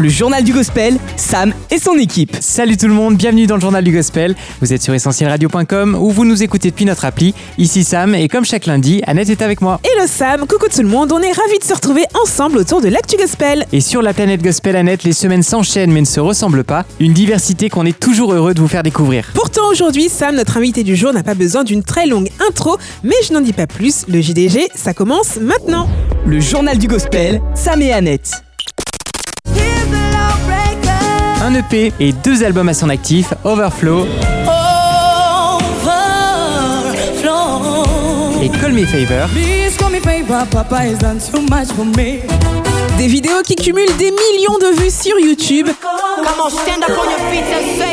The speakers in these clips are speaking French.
Le journal du gospel, Sam et son équipe. Salut tout le monde, bienvenue dans le journal du gospel. Vous êtes sur essentielradio.com où vous nous écoutez depuis notre appli. Ici Sam et comme chaque lundi, Annette est avec moi. Hello Sam, coucou tout le monde, on est ravis de se retrouver ensemble autour de l'actu gospel. Et sur la planète gospel Annette, les semaines s'enchaînent mais ne se ressemblent pas. Une diversité qu'on est toujours heureux de vous faire découvrir. Pourtant aujourd'hui, Sam, notre invité du jour, n'a pas besoin d'une très longue intro, mais je n'en dis pas plus, le JDG, ça commence maintenant. Le journal du gospel, Sam et Annette. Un EP et deux albums à son actif, Overflow et Call Me Favor. Please call me favor, Papa has done too much for me. Des vidéos qui cumulent des millions de vues sur YouTube. Come on, stand up on your feet and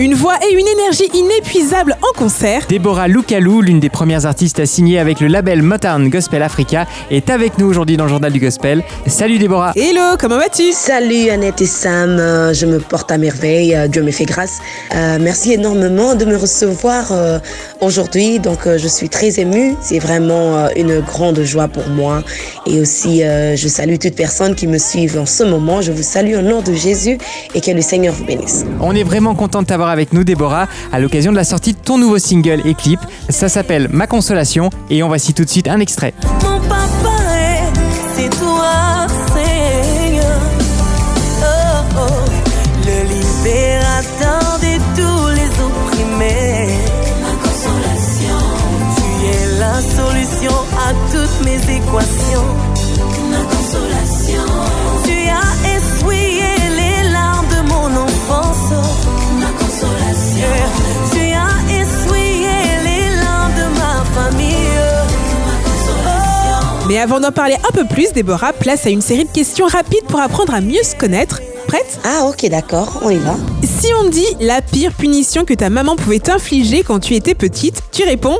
Une voix et une énergie inépuisables en concert. Déborah Loukalou, l'une des premières artistes à signer avec le label Motown Gospel Africa, est avec nous aujourd'hui dans le journal du gospel. Salut Déborah Hello, comment vas-tu? Salut Annette et Sam, Euh, je me porte à merveille, euh, Dieu me fait grâce. Euh, merci énormément de me recevoir euh, aujourd'hui, donc euh, je suis très émue, c'est vraiment euh, une grande joie pour moi. Et aussi, euh, je salue toute personne qui me suit en ce moment, je vous salue au nom de Jésus et que le Seigneur vous bénisse. On est vraiment content de t'avoir avec nous Déborah à l'occasion de la sortie de ton nouveau single et clip. Ça s'appelle Ma Consolation et on voici tout de suite un extrait. Mon papa, est- c'est toi, Seigneur. Oh, oh, le libérateur de tous les opprimés. Ma consolation. Tu es la solution à toutes mes équations. Ma consolation. Mais avant d'en parler un peu plus, Déborah, place à une série de questions rapides pour apprendre à mieux se connaître. Prête? Ah ok d'accord, on y va. Si on dit la pire punition que ta maman pouvait t'infliger quand tu étais petite, tu réponds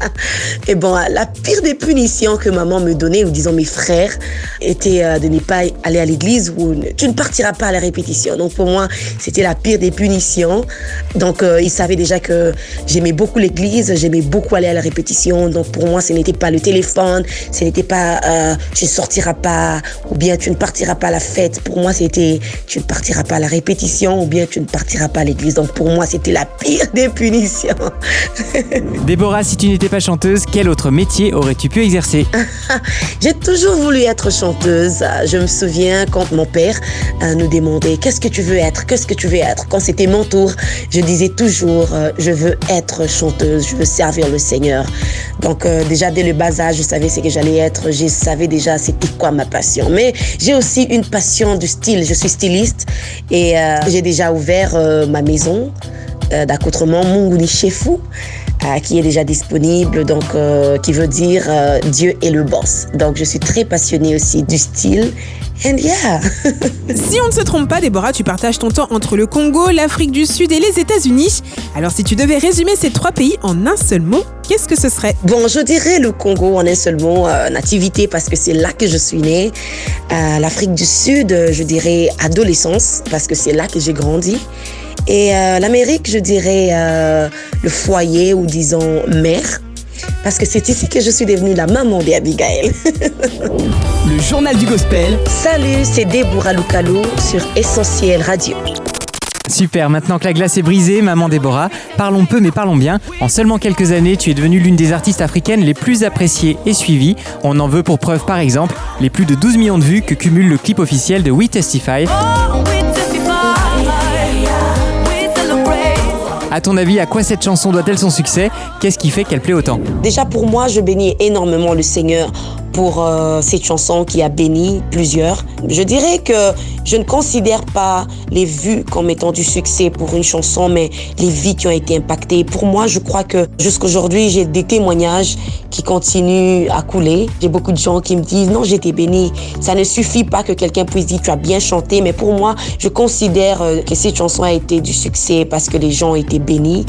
Et bon, la pire des punitions que maman me donnait, ou disons mes frères, était euh, de ne pas aller à l'église ou tu ne partiras pas à la répétition. Donc pour moi, c'était la pire des punitions. Donc euh, ils savaient déjà que j'aimais beaucoup l'église, j'aimais beaucoup aller à la répétition. Donc pour moi, ce n'était pas le téléphone, ce n'était pas euh, tu ne sortiras pas ou bien tu ne partiras pas à la fête. Pour moi, c'était tu ne partiras pas à la répétition ou bien tu ne partiras pas à l'église. Donc pour moi, c'était la pire des punitions. Déborah, si tu n'étais pas chanteuse, quel autre métier aurais-tu pu exercer? J'ai toujours voulu être chanteuse. Je me souviens quand mon père euh, nous demandait qu'est-ce que tu veux être, qu'est-ce que tu veux être? Quand c'était mon tour, je disais toujours euh, je veux être chanteuse, je veux servir le Seigneur. Donc euh, déjà dès le bas âge, je savais ce que j'allais être, je savais déjà c'était quoi ma passion. Mais j'ai aussi une passion du style. Je suis styliste et j'ai déjà ouvert euh, ma maison d'accoutrement Munguni Chefu, euh, qui est déjà disponible, donc euh, qui veut dire euh, Dieu est le boss. Donc je suis très passionnée aussi du style. And yeah. Si on ne se trompe pas, Déborah, tu partages ton temps entre le Congo, l'Afrique du Sud et les États-Unis. Alors si tu devais résumer ces trois pays en un seul mot, qu'est-ce que ce serait? Bon, je dirais le Congo en un seul mot, euh, nativité, parce que c'est là que je suis née. Euh, L'Afrique du Sud, euh, je dirais adolescence, parce que c'est là que j'ai grandi. Et euh, l'Amérique, je dirais euh, le foyer ou disons mère, parce que c'est ici que je suis devenue la maman d'Abigail. Le journal du gospel. Salut, c'est Déborah Loukalou sur Essentiel Radio. Super, maintenant que la glace est brisée, maman Déborah, parlons peu mais parlons bien. En seulement quelques années, tu es devenue l'une des artistes africaines les plus appréciées et suivies. On en veut pour preuve par exemple les plus de 12 millions de vues que cumule le clip officiel de We Testify. Oh, À ton avis, à quoi cette chanson doit-elle son succès? Qu'est-ce qui fait qu'elle plaît autant? Déjà pour moi, je bénis énormément le Seigneur pour euh, cette chanson qui a béni plusieurs. Je dirais que je ne considère pas les vues comme étant du succès pour une chanson, mais les vies qui ont été impactées. Pour moi, je crois que jusqu'aujourd'hui, j'ai des témoignages qui continuent à couler. J'ai beaucoup de gens qui me disent non, j'étais béni. Ça ne suffit pas que quelqu'un puisse dire tu as bien chanté, mais pour moi, je considère euh, que cette chanson a été du succès parce que les gens ont été bénis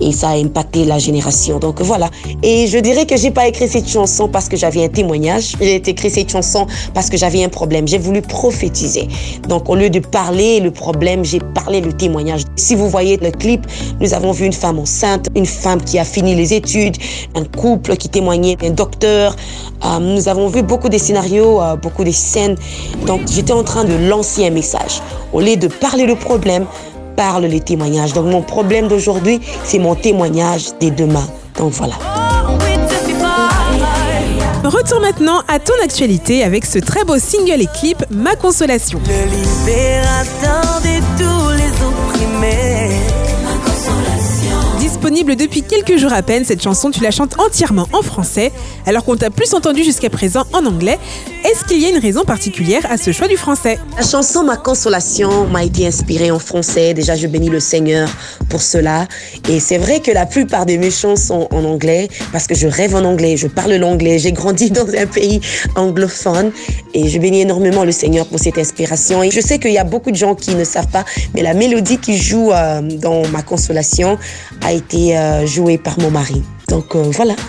et ça a impacté la génération. Donc voilà. Et je dirais que j'ai pas écrit cette chanson parce que j'avais un témoignage témoignage. J'ai écrit cette chanson parce que j'avais un problème. J'ai voulu prophétiser. Donc, au lieu de parler le problème, j'ai parlé le témoignage. Si vous voyez le clip, nous avons vu une femme enceinte, une femme qui a fini les études, un couple qui témoignait, un docteur. Euh, nous avons vu beaucoup de scénarios, euh, beaucoup de scènes. Donc, j'étais en train de lancer un message. Au lieu de parler le problème, parle les témoignages. Donc, mon problème d'aujourd'hui, c'est mon témoignage des demain. Donc, voilà. Retour maintenant à ton actualité avec ce très beau single et clip Ma Consolation. Depuis quelques jours à peine, cette chanson, tu la chantes entièrement en français, alors qu'on t'a plus entendu jusqu'à présent en anglais. Est-ce qu'il y a une raison particulière à ce choix du français? La chanson Ma Consolation m'a été inspirée en français. Déjà, je bénis le Seigneur pour cela. Et c'est vrai que la plupart de mes chansons en anglais, parce que je rêve en anglais, je parle l'anglais, j'ai grandi dans un pays anglophone et je bénis énormément le Seigneur pour cette inspiration. Et je sais qu'il y a beaucoup de gens qui ne savent pas, mais la mélodie qui joue euh, dans Ma Consolation a été euh, jouée par mon mari. Donc euh, voilà.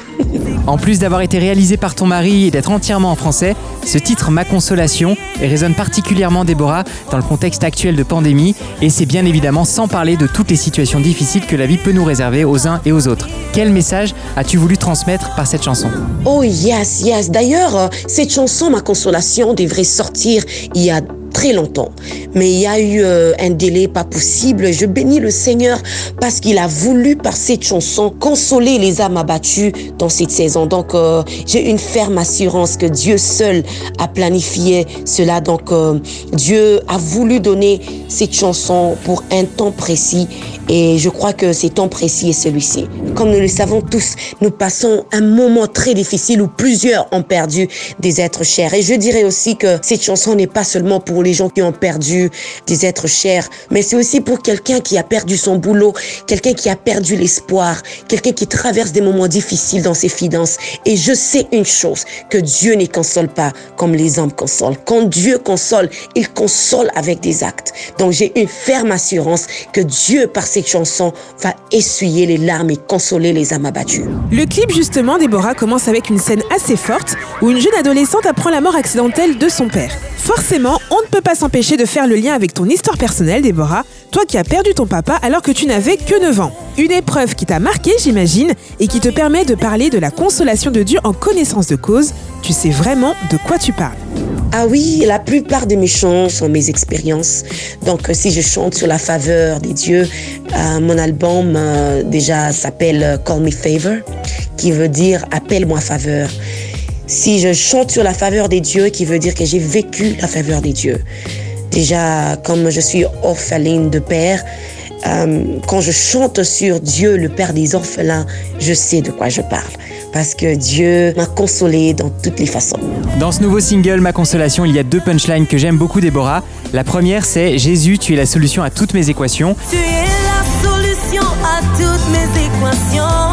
En plus d'avoir été réalisé par ton mari et d'être entièrement en français, ce titre Ma Consolation résonne particulièrement Déborah dans le contexte actuel de pandémie et c'est bien évidemment sans parler de toutes les situations difficiles que la vie peut nous réserver aux uns et aux autres. Quel message as-tu voulu transmettre par cette chanson? Oh yes, yes. D'ailleurs, euh, cette chanson Ma Consolation devrait sortir il y a très longtemps. Mais il y a eu euh, un délai pas possible. Je bénis le Seigneur parce qu'il a voulu par cette chanson consoler les âmes abattues dans cette saison. Donc euh, j'ai une ferme assurance que Dieu seul a planifié cela. Donc euh, Dieu a voulu donner cette chanson pour un temps précis et je crois que c'est temps précis est celui-ci. Comme nous le savons tous, nous passons un moment très difficile où plusieurs ont perdu des êtres chers. Et je dirais aussi que cette chanson n'est pas seulement pour les gens qui ont perdu des êtres chers, mais c'est aussi pour quelqu'un qui a perdu son boulot, quelqu'un qui a perdu l'espoir, quelqu'un qui traverse des moments difficiles dans ses finances. Et je sais une chose, que Dieu ne console pas comme les hommes consolent. Quand Dieu console, il console avec des actes. Donc j'ai une ferme assurance que Dieu, par cette chanson, va essuyer les larmes et consoler les âmes abattues. Le clip justement, Déborah, commence avec une scène assez forte où une jeune adolescente apprend la mort accidentelle de son père. Forcément, on ne peut pas s'empêcher de faire le lien avec ton histoire personnelle, Déborah, toi qui as perdu ton papa alors que tu n'avais que 9 ans. Une épreuve qui t'a marqué, j'imagine, et qui te permet de parler de la consolation de Dieu en connaissance de cause. Tu sais vraiment de quoi tu parles. Ah oui, la plupart de mes chants sont mes expériences. Donc, euh, si je chante sur la faveur des dieux, euh, mon album euh, déjà s'appelle euh, Call Me Favor, qui veut dire appelle-moi faveur. Si je chante sur la faveur des dieux, qui veut dire que j'ai vécu la faveur des dieux. Déjà, comme je suis orpheline de père, euh, quand je chante sur Dieu, le Père des orphelins, je sais de quoi je parle. Parce que Dieu m'a consolé dans toutes les façons. Dans ce nouveau single Ma Consolation, il y a deux punchlines que j'aime beaucoup Déborah. La première c'est Jésus, tu es la solution à toutes mes équations. Tu es toutes mes équations.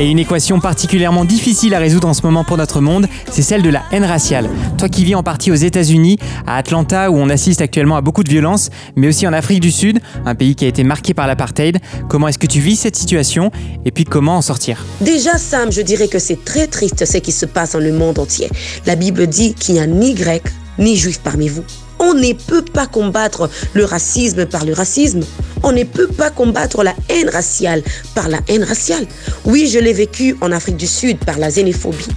Et une équation particulièrement difficile à résoudre en ce moment pour notre monde, c'est celle de la haine raciale. Toi qui vis en partie aux États-Unis, à Atlanta où on assiste actuellement à beaucoup de violences, mais aussi en Afrique du Sud, un pays qui a été marqué par l'apartheid, comment est-ce que tu vis cette situation et puis comment en sortir? Déjà, Sam, je dirais que c'est très triste ce qui se passe dans le monde entier. La Bible dit qu'il n'y a ni grec ni juif parmi vous. On ne peut pas combattre le racisme par le racisme. On ne peut pas combattre la haine raciale par la haine raciale. Oui, je l'ai vécu en Afrique du Sud par la xénophobie.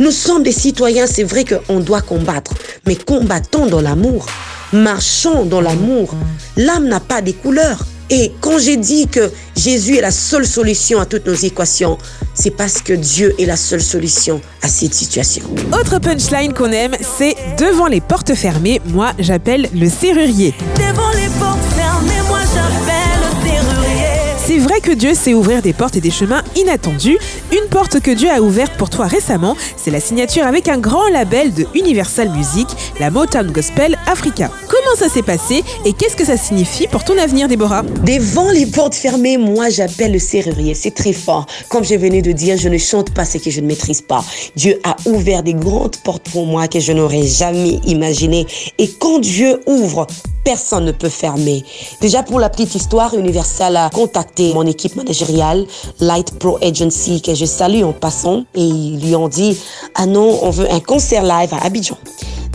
Nous sommes des citoyens, c'est vrai qu'on doit combattre, mais combattons dans l'amour, marchons dans l'amour. L'âme n'a pas des couleurs. Et quand j'ai dit que Jésus est la seule solution à toutes nos équations, c'est parce que Dieu est la seule solution à cette situation. Autre punchline qu'on aime, c'est devant les portes fermées, moi j'appelle le serrurier. Devant les portes fermées, moi j'appelle le serrurier. C'est vrai que Dieu sait ouvrir des portes et des chemins inattendus. Une porte que Dieu a ouverte pour toi récemment, c'est la signature avec un grand label de Universal Music, la Motown Gospel Africa. Comment ça s'est passé et qu'est-ce que ça signifie pour ton avenir, Déborah? Devant les portes fermées, moi j'appelle le serrurier. C'est très fort. Comme je venais de dire, je ne chante pas ce que je ne maîtrise pas. Dieu a ouvert des grandes portes pour moi que je n'aurais jamais imaginées. Et quand Dieu ouvre personne ne peut fermer. Déjà pour la petite histoire, Universal a contacté mon équipe managériale, Light Pro Agency, que je salue en passant, et ils lui ont dit, ah non, on veut un concert live à Abidjan.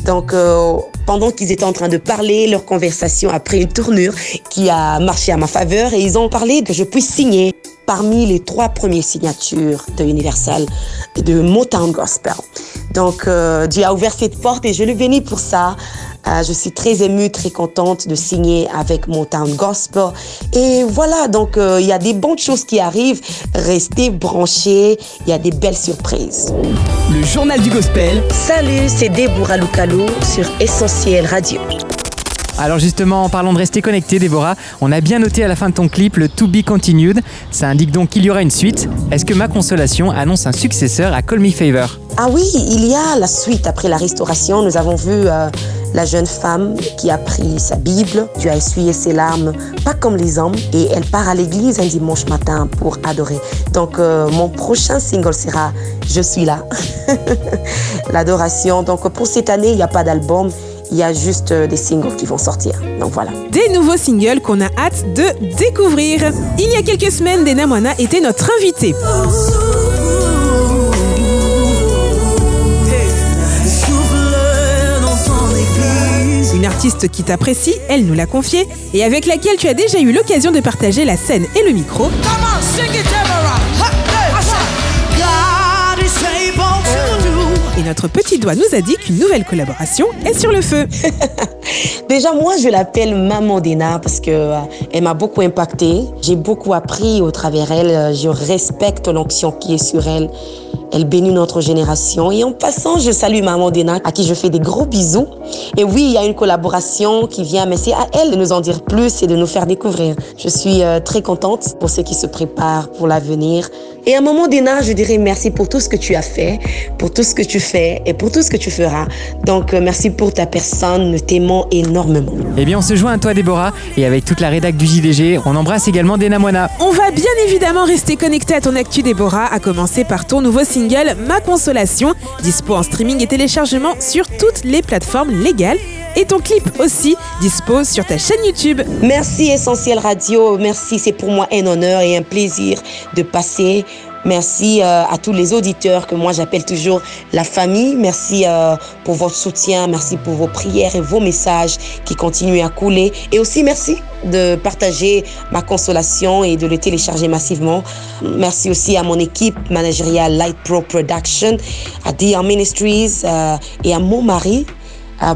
Donc, euh, pendant qu'ils étaient en train de parler, leur conversation a pris une tournure qui a marché à ma faveur et ils ont parlé que je puisse signer parmi les trois premières signatures de Universal de Motown Gospel. Donc, euh, Dieu a ouvert cette porte et je le bénis pour ça. Euh, je suis très émue, très contente de signer avec Motown Gospel. Et voilà, donc euh, il y a des bonnes choses qui arrivent. Restez branchés, il y a des belles surprises. Le journal du gospel. Salut, c'est Déborah Lucalo sur Essentiel Radio. Alors justement, en parlant de rester connecté, Déborah, on a bien noté à la fin de ton clip le To Be Continued. Ça indique donc qu'il y aura une suite. Est-ce que Ma Consolation annonce un successeur à Call Me Favor? Ah oui, il y a la suite après la restauration. Nous avons vu euh, la jeune femme qui a pris sa Bible, Dieu a essuyé ses larmes, pas comme les hommes, et elle part à l'église un dimanche matin pour adorer. Donc euh, mon prochain single sera Je suis là. L'adoration. Donc pour cette année, il n'y a pas d'album. Il y a juste euh, des singles qui vont sortir. Donc voilà. Des nouveaux singles qu'on a hâte de découvrir. Il y a quelques semaines, Dena Moana était notre invitée. Une artiste qui t'apprécie, elle nous l'a confié, et avec laquelle tu as déjà eu l'occasion de partager la scène et le micro. Et notre petit doigt nous a dit qu'une nouvelle collaboration est sur le feu. Déjà, moi, je l'appelle Maman Dena parce que euh, elle m'a beaucoup impacté. J'ai beaucoup appris au travers elle. Je respecte l'onction qui est sur elle. Elle bénit notre génération. Et en passant, je salue Maman Dena, à qui je fais des gros bisous. Et oui, il y a une collaboration qui vient, mais c'est à elle de nous en dire plus et de nous faire découvrir. Je suis euh, très contente pour ceux qui se préparent pour l'avenir. Et à Maman Dena, je dirais merci pour tout ce que tu as fait, pour tout ce que tu fais et pour tout ce que tu feras. Donc, euh, merci pour ta personne. Nous t'aimons énormément. Eh bien, on se joint à toi, Déborah, et avec toute la rédac du JDG, on embrasse également Dena Moana. On va bien évidemment rester connecté à ton actu Déborah, à commencer par ton nouveau single Ma Consolation, dispo en streaming et téléchargement sur toutes les plateformes légales. Et ton clip aussi, dispo sur ta chaîne YouTube. Merci Essentiel Radio. Merci, c'est pour moi un honneur et un plaisir de passer. Merci euh, à tous les auditeurs que moi j'appelle toujours la famille. Merci euh, pour votre soutien, merci pour vos prières et vos messages qui continuent à couler. Et aussi merci de partager ma consolation et de le télécharger massivement. Merci aussi à mon équipe managériale Light Pro Production, à DR Ministries euh, et à mon mari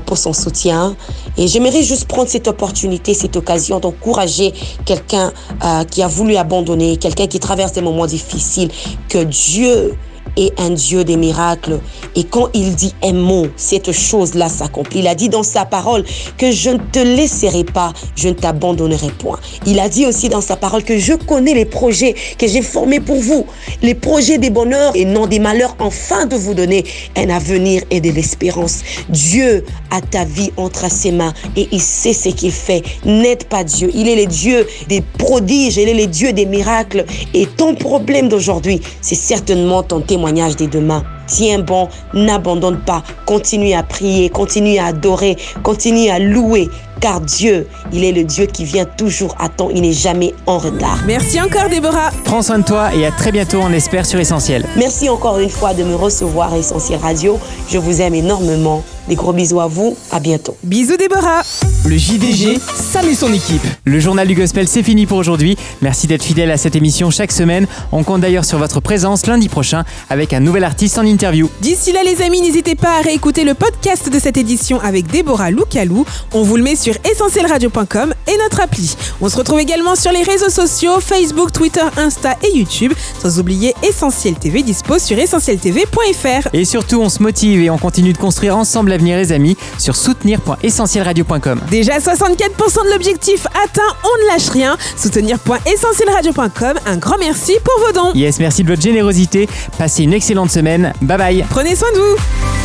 pour son soutien. Et j'aimerais juste prendre cette opportunité, cette occasion d'encourager quelqu'un euh, qui a voulu abandonner, quelqu'un qui traverse des moments difficiles, que Dieu est un Dieu des miracles. Et quand il dit un mot, cette chose-là s'accomplit. Il a dit dans sa parole que je ne te laisserai pas, je ne t'abandonnerai point. Il a dit aussi dans sa parole que je connais les projets que j'ai formés pour vous, les projets des bonheurs et non des malheurs, afin de vous donner un avenir et de l'espérance. Dieu a ta vie entre ses mains et il sait ce qu'il fait. N'aide pas Dieu. Il est le Dieu des prodiges, il est le Dieu des miracles. Et ton problème d'aujourd'hui, c'est certainement ton témoignage des demain. Tiens bon, n'abandonne pas, continue à prier, continue à adorer, continue à louer, car Dieu, il est le Dieu qui vient toujours à temps, il n'est jamais en retard. Merci encore Déborah. Prends soin de toi et à très bientôt, on espère, sur Essentiel. Merci encore une fois de me recevoir à Essentiel Radio. Je vous aime énormément. Des gros bisous à vous, à bientôt. Bisous Déborah. Le JDG, Sam et son équipe. Le journal du gospel, c'est fini pour aujourd'hui. Merci d'être fidèle à cette émission chaque semaine. On compte d'ailleurs sur votre présence lundi prochain avec un nouvel artiste en interview. D'ici là les amis, n'hésitez pas à réécouter le podcast de cette édition avec Déborah Loukalou. On vous le met sur essentielradio.com et notre appli. On se retrouve également sur les réseaux sociaux Facebook, Twitter, Insta et YouTube. Sans oublier Essentiel TV dispo sur essentieltv.fr. Et surtout, on se motive et on continue de construire ensemble l'avenir, les amis, sur soutenir.essentielradio.com. Déjà 64% de l'objectif atteint, on ne lâche rien. Soutenir.essentielradio.com. Un grand merci pour vos dons. Yes, merci de votre générosité. Passez une excellente semaine. Bye bye. Prenez soin de vous.